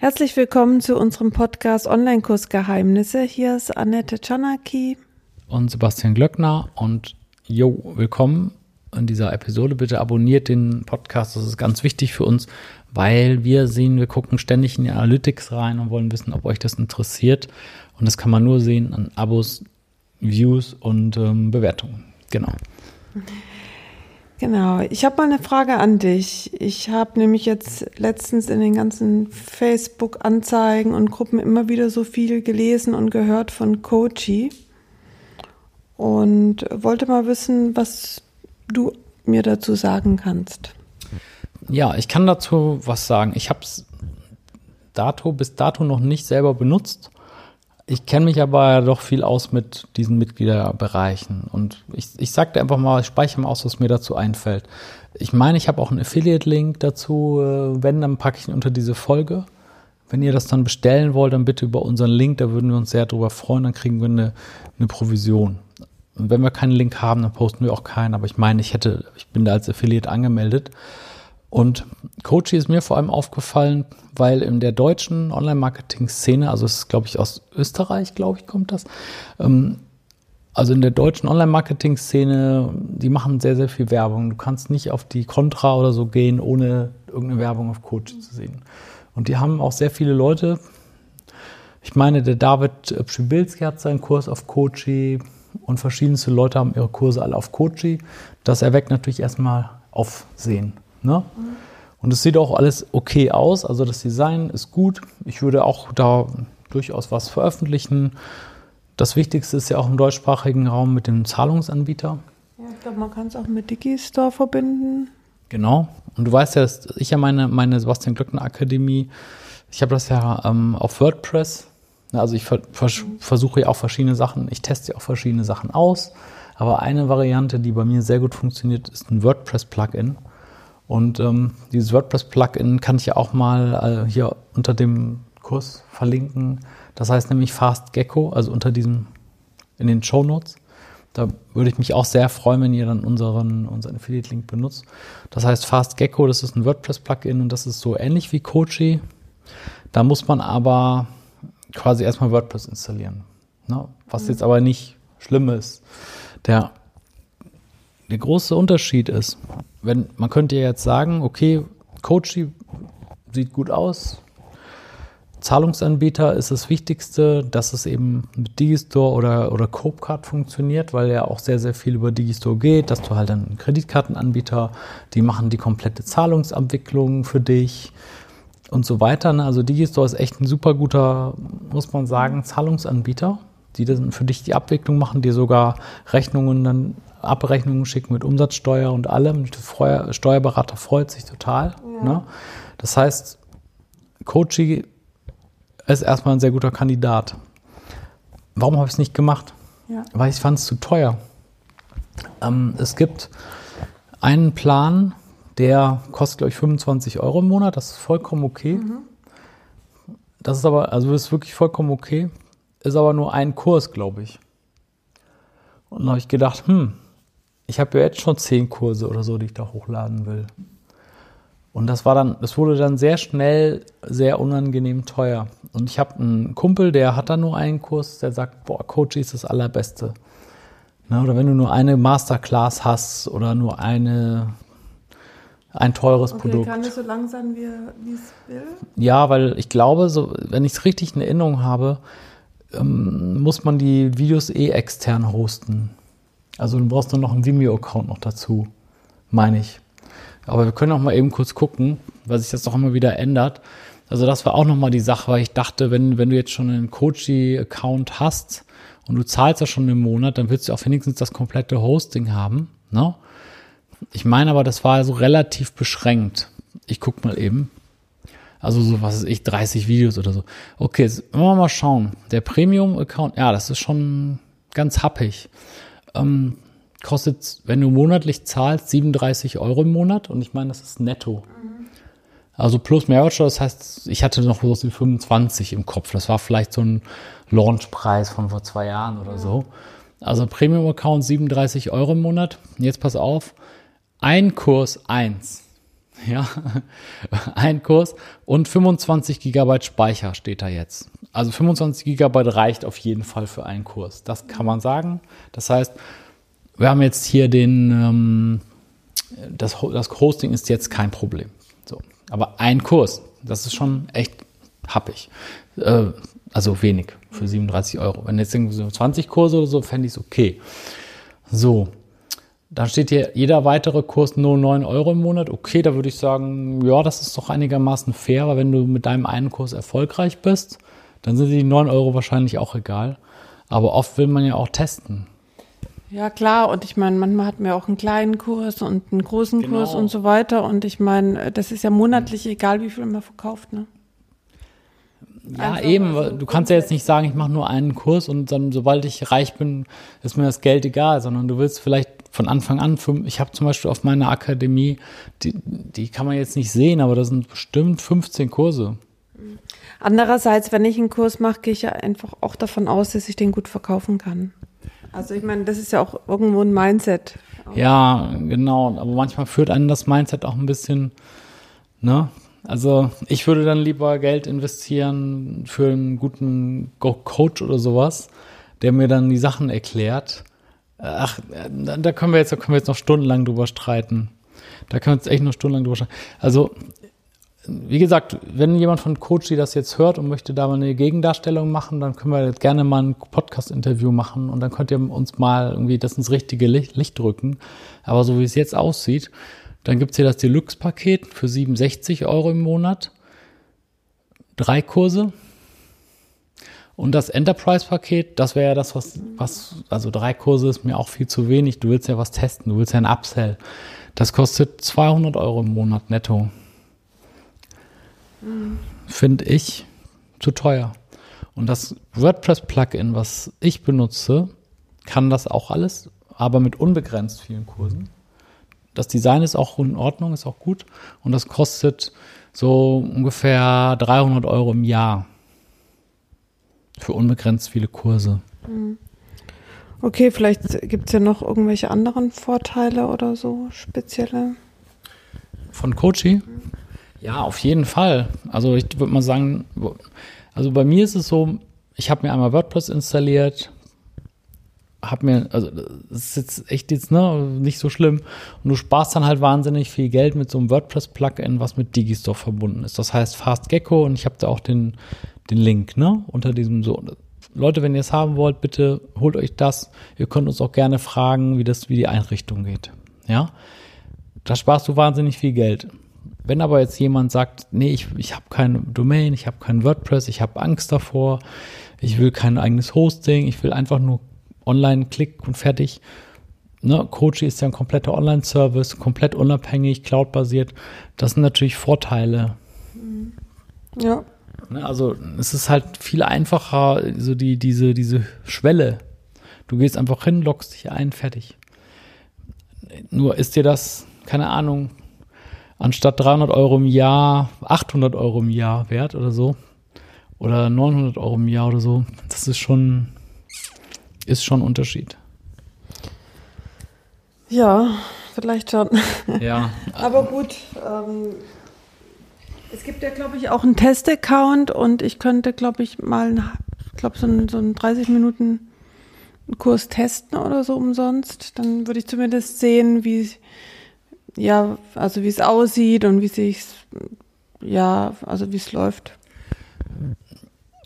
Herzlich willkommen zu unserem Podcast Online-Kurs Geheimnisse. Hier ist Annette Czanaki und Sebastian Glöckner und jo, willkommen in dieser Episode. Bitte abonniert den Podcast, das ist ganz wichtig für uns, weil wir sehen, wir gucken ständig in die Analytics rein und wollen wissen, ob euch das interessiert. Und das kann man nur sehen an Abos, Views und ähm, Bewertungen. Genau. Genau, ich habe mal eine Frage an dich. Ich habe nämlich jetzt letztens in den ganzen Facebook-Anzeigen und Gruppen immer wieder so viel gelesen und gehört von Coachy und wollte mal wissen, was du mir dazu sagen kannst. Ja, ich kann dazu was sagen. Ich habe es dato bis dato noch nicht selber benutzt ich kenne mich aber doch viel aus mit diesen Mitgliederbereichen. Und ich, ich sag dir einfach mal, ich speichere mal aus, was mir dazu einfällt. Ich meine, ich habe auch einen Affiliate-Link dazu. Äh, wenn, dann packe ich ihn unter diese Folge. Wenn ihr das dann bestellen wollt, dann bitte über unseren Link, da würden wir uns sehr drüber freuen, dann kriegen wir eine, eine Provision. Und wenn wir keinen Link haben, dann posten wir auch keinen. Aber ich meine, ich hätte, ich bin da als Affiliate angemeldet. Und Coachy ist mir vor allem aufgefallen, weil in der deutschen Online-Marketing-Szene, also es ist, glaube ich, aus Österreich, glaube ich, kommt das, ähm, also in der deutschen Online-Marketing-Szene, die machen sehr, sehr viel Werbung. Du kannst nicht auf die Contra oder so gehen, ohne irgendeine Werbung auf Coachy zu sehen. Und die haben auch sehr viele Leute. Ich meine, der David Pschibilski hat seinen Kurs auf Coachy und verschiedenste Leute haben ihre Kurse alle auf Coachy. Das erweckt natürlich erstmal Aufsehen. Ne? Und es sieht auch alles okay aus. Also das Design ist gut. Ich würde auch da durchaus was veröffentlichen. Das Wichtigste ist ja auch im deutschsprachigen Raum mit dem Zahlungsanbieter. Ja, ich glaube, man kann es auch mit Digistore verbinden. Genau. Und du weißt ja, ich ja meine, meine Sebastian Glöckner Akademie, ich habe das ja ähm, auf WordPress. Also ich ver vers versuche ja auch verschiedene Sachen, ich teste ja auch verschiedene Sachen aus. Aber eine Variante, die bei mir sehr gut funktioniert, ist ein WordPress-Plugin. Und ähm, dieses WordPress-Plugin kann ich ja auch mal äh, hier unter dem Kurs verlinken. Das heißt nämlich Fast Gecko, also unter diesem, in den Show Notes. Da würde ich mich auch sehr freuen, wenn ihr dann unseren, unseren Affiliate-Link benutzt. Das heißt Fast Gecko, das ist ein WordPress-Plugin und das ist so ähnlich wie Coachy. Da muss man aber quasi erstmal WordPress installieren. Ne? Was mhm. jetzt aber nicht schlimm ist. Der der große Unterschied ist, wenn man könnte ja jetzt sagen, okay, Coachy sieht gut aus, Zahlungsanbieter ist das Wichtigste, dass es eben mit Digistore oder, oder Copecard funktioniert, weil ja auch sehr, sehr viel über Digistore geht, dass du halt einen Kreditkartenanbieter, die machen die komplette Zahlungsabwicklung für dich und so weiter. Ne? Also Digistore ist echt ein super guter, muss man sagen, Zahlungsanbieter, die dann für dich die Abwicklung machen, dir sogar Rechnungen dann Abrechnungen schicken mit Umsatzsteuer und allem. Der Steuerberater freut sich total. Ja. Ne? Das heißt, Coachy ist erstmal ein sehr guter Kandidat. Warum habe ich es nicht gemacht? Ja. Weil ich fand es zu teuer. Ähm, es gibt einen Plan, der kostet, glaube ich, 25 Euro im Monat. Das ist vollkommen okay. Mhm. Das ist aber, also ist wirklich vollkommen okay. Ist aber nur ein Kurs, glaube ich. Und da habe ich gedacht, hm, ich habe ja jetzt schon zehn Kurse oder so, die ich da hochladen will. Und das war dann, das wurde dann sehr schnell sehr unangenehm teuer. Und ich habe einen Kumpel, der hat da nur einen Kurs, der sagt, boah, Coachy ist das Allerbeste. Ne, oder wenn du nur eine Masterclass hast oder nur eine, ein teures okay, Produkt. Kann es so lang sein, wie es will? Ja, weil ich glaube, so, wenn ich es richtig in Erinnerung habe, ähm, muss man die Videos eh extern hosten. Also du brauchst dann noch einen Vimeo-Account noch dazu, meine ich. Aber wir können auch mal eben kurz gucken, weil sich das doch immer wieder ändert. Also das war auch nochmal die Sache, weil ich dachte, wenn, wenn du jetzt schon einen Coachy-Account hast und du zahlst ja schon im Monat, dann willst du auch wenigstens das komplette Hosting haben. Ne? Ich meine aber, das war so relativ beschränkt. Ich guck mal eben. Also so, was ist ich, 30 Videos oder so. Okay, jetzt wollen wir mal schauen. Der Premium-Account, ja, das ist schon ganz happig ähm, kostet, wenn du monatlich zahlst, 37 Euro im Monat und ich meine, das ist netto. Mhm. Also plus Mehrwertsteuer, das heißt, ich hatte noch so 25 im Kopf. Das war vielleicht so ein Launchpreis von vor zwei Jahren oder so. Also Premium-Account 37 Euro im Monat. Jetzt pass auf, ein Kurs eins. Ja, ein Kurs und 25 Gigabyte Speicher steht da jetzt. Also 25 Gigabyte reicht auf jeden Fall für einen Kurs. Das kann man sagen. Das heißt, wir haben jetzt hier den, ähm, das, das Hosting ist jetzt kein Problem. So. Aber ein Kurs, das ist schon echt happig. Äh, also wenig für 37 Euro. Wenn jetzt irgendwie so 20 Kurse oder so, fände ich es okay. So. Dann steht hier jeder weitere Kurs nur 9 Euro im Monat. Okay, da würde ich sagen, ja, das ist doch einigermaßen fair, weil wenn du mit deinem einen Kurs erfolgreich bist, dann sind die 9 Euro wahrscheinlich auch egal. Aber oft will man ja auch testen. Ja, klar. Und ich meine, manchmal hat man ja auch einen kleinen Kurs und einen großen genau. Kurs und so weiter. Und ich meine, das ist ja monatlich egal, wie viel man verkauft, ne? Ja, Einfach eben. So du kannst ja jetzt nicht sagen, ich mache nur einen Kurs und dann, sobald ich reich bin, ist mir das Geld egal, sondern du willst vielleicht von Anfang an, ich habe zum Beispiel auf meiner Akademie, die, die kann man jetzt nicht sehen, aber da sind bestimmt 15 Kurse. Andererseits, wenn ich einen Kurs mache, gehe ich ja einfach auch davon aus, dass ich den gut verkaufen kann. Also ich meine, das ist ja auch irgendwo ein Mindset. Ja, genau. Aber manchmal führt einen das Mindset auch ein bisschen, ne? Also ich würde dann lieber Geld investieren für einen guten Coach oder sowas, der mir dann die Sachen erklärt. Ach, da können wir jetzt, da können wir jetzt noch stundenlang drüber streiten. Da können wir jetzt echt noch stundenlang drüber streiten. Also, wie gesagt, wenn jemand von Coachy das jetzt hört und möchte da mal eine Gegendarstellung machen, dann können wir jetzt gerne mal ein Podcast-Interview machen und dann könnt ihr uns mal irgendwie das ins richtige Licht, Licht drücken. Aber so wie es jetzt aussieht, dann gibt es hier das Deluxe-Paket für 67 Euro im Monat. Drei Kurse. Und das Enterprise-Paket, das wäre ja das, was, was, also drei Kurse ist mir auch viel zu wenig. Du willst ja was testen, du willst ja ein Upsell. Das kostet 200 Euro im Monat netto. Mhm. Finde ich zu teuer. Und das WordPress-Plugin, was ich benutze, kann das auch alles, aber mit unbegrenzt vielen Kursen. Das Design ist auch in Ordnung, ist auch gut. Und das kostet so ungefähr 300 Euro im Jahr. Für unbegrenzt viele Kurse. Mhm. Okay, vielleicht gibt es ja noch irgendwelche anderen Vorteile oder so, spezielle. Von Kochi? Ja, auf jeden Fall. Also ich würde mal sagen, also bei mir ist es so, ich habe mir einmal WordPress installiert, hab mir, also das ist jetzt echt jetzt ne, nicht so schlimm. Und du sparst dann halt wahnsinnig viel Geld mit so einem WordPress-Plugin, was mit Digistore verbunden ist. Das heißt FastGecko und ich habe da auch den, den Link, ne, unter diesem so. Leute, wenn ihr es haben wollt, bitte holt euch das. Ihr könnt uns auch gerne fragen, wie das, wie die Einrichtung geht. Ja, da sparst du wahnsinnig viel Geld. Wenn aber jetzt jemand sagt, nee, ich, ich habe kein Domain, ich habe kein WordPress, ich habe Angst davor, ich will kein eigenes Hosting, ich will einfach nur Online-Klick und fertig. Ne, Coachy ist ja ein kompletter Online-Service, komplett unabhängig, cloud-basiert. Das sind natürlich Vorteile. Ja. Ne, also es ist halt viel einfacher, so die, diese, diese Schwelle. Du gehst einfach hin, loggst dich ein, fertig. Nur ist dir das, keine Ahnung, anstatt 300 Euro im Jahr 800 Euro im Jahr wert oder so. Oder 900 Euro im Jahr oder so. Das ist schon ist schon ein Unterschied. Ja, vielleicht schon. Ja. Aber gut, ähm, es gibt ja, glaube ich, auch einen Test-Account und ich könnte, glaube ich, mal, glaube so einen, so einen 30 Minuten Kurs testen oder so umsonst. Dann würde ich zumindest sehen, wie ja, also wie es aussieht und wie sich ja, also wie es läuft.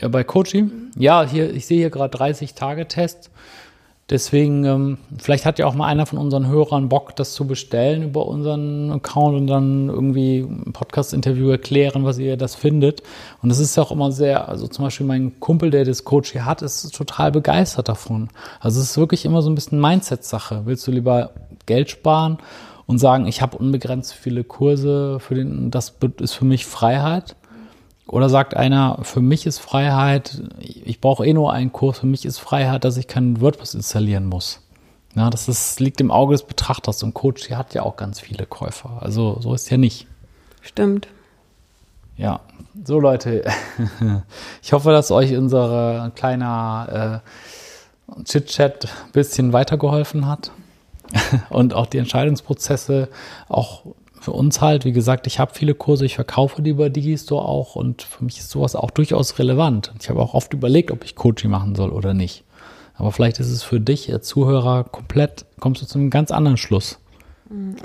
Ja, bei Coaching? Ja, hier, ich sehe hier gerade 30 Tage Test. Deswegen, ähm, vielleicht hat ja auch mal einer von unseren Hörern Bock, das zu bestellen über unseren Account und dann irgendwie ein Podcast-Interview erklären, was ihr das findet. Und das ist ja auch immer sehr, also zum Beispiel mein Kumpel, der das Coach hier hat, ist total begeistert davon. Also es ist wirklich immer so ein bisschen Mindset-Sache. Willst du lieber Geld sparen und sagen, ich habe unbegrenzt viele Kurse, für den, das ist für mich Freiheit? Oder sagt einer, für mich ist Freiheit, ich brauche eh nur einen Kurs, für mich ist Freiheit, dass ich keinen WordPress installieren muss. Ja, das ist, liegt im Auge des Betrachters. Und Coach hier hat ja auch ganz viele Käufer. Also so ist ja nicht. Stimmt. Ja, so Leute, ich hoffe, dass euch unser kleiner äh, Chit-Chat ein bisschen weitergeholfen hat und auch die Entscheidungsprozesse auch für uns halt, wie gesagt, ich habe viele Kurse, ich verkaufe die über Digistore auch und für mich ist sowas auch durchaus relevant. Ich habe auch oft überlegt, ob ich Coaching machen soll oder nicht. Aber vielleicht ist es für dich, Zuhörer, komplett, kommst du zu einem ganz anderen Schluss.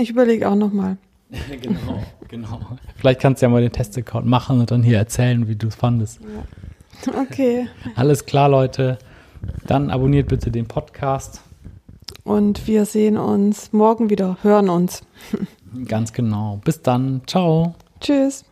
Ich überlege auch nochmal. genau, genau. Vielleicht kannst du ja mal den Testaccount machen und dann hier erzählen, wie du es fandest. Okay. Alles klar, Leute. Dann abonniert bitte den Podcast. Und wir sehen uns morgen wieder, hören uns. Ganz genau. Bis dann. Ciao. Tschüss.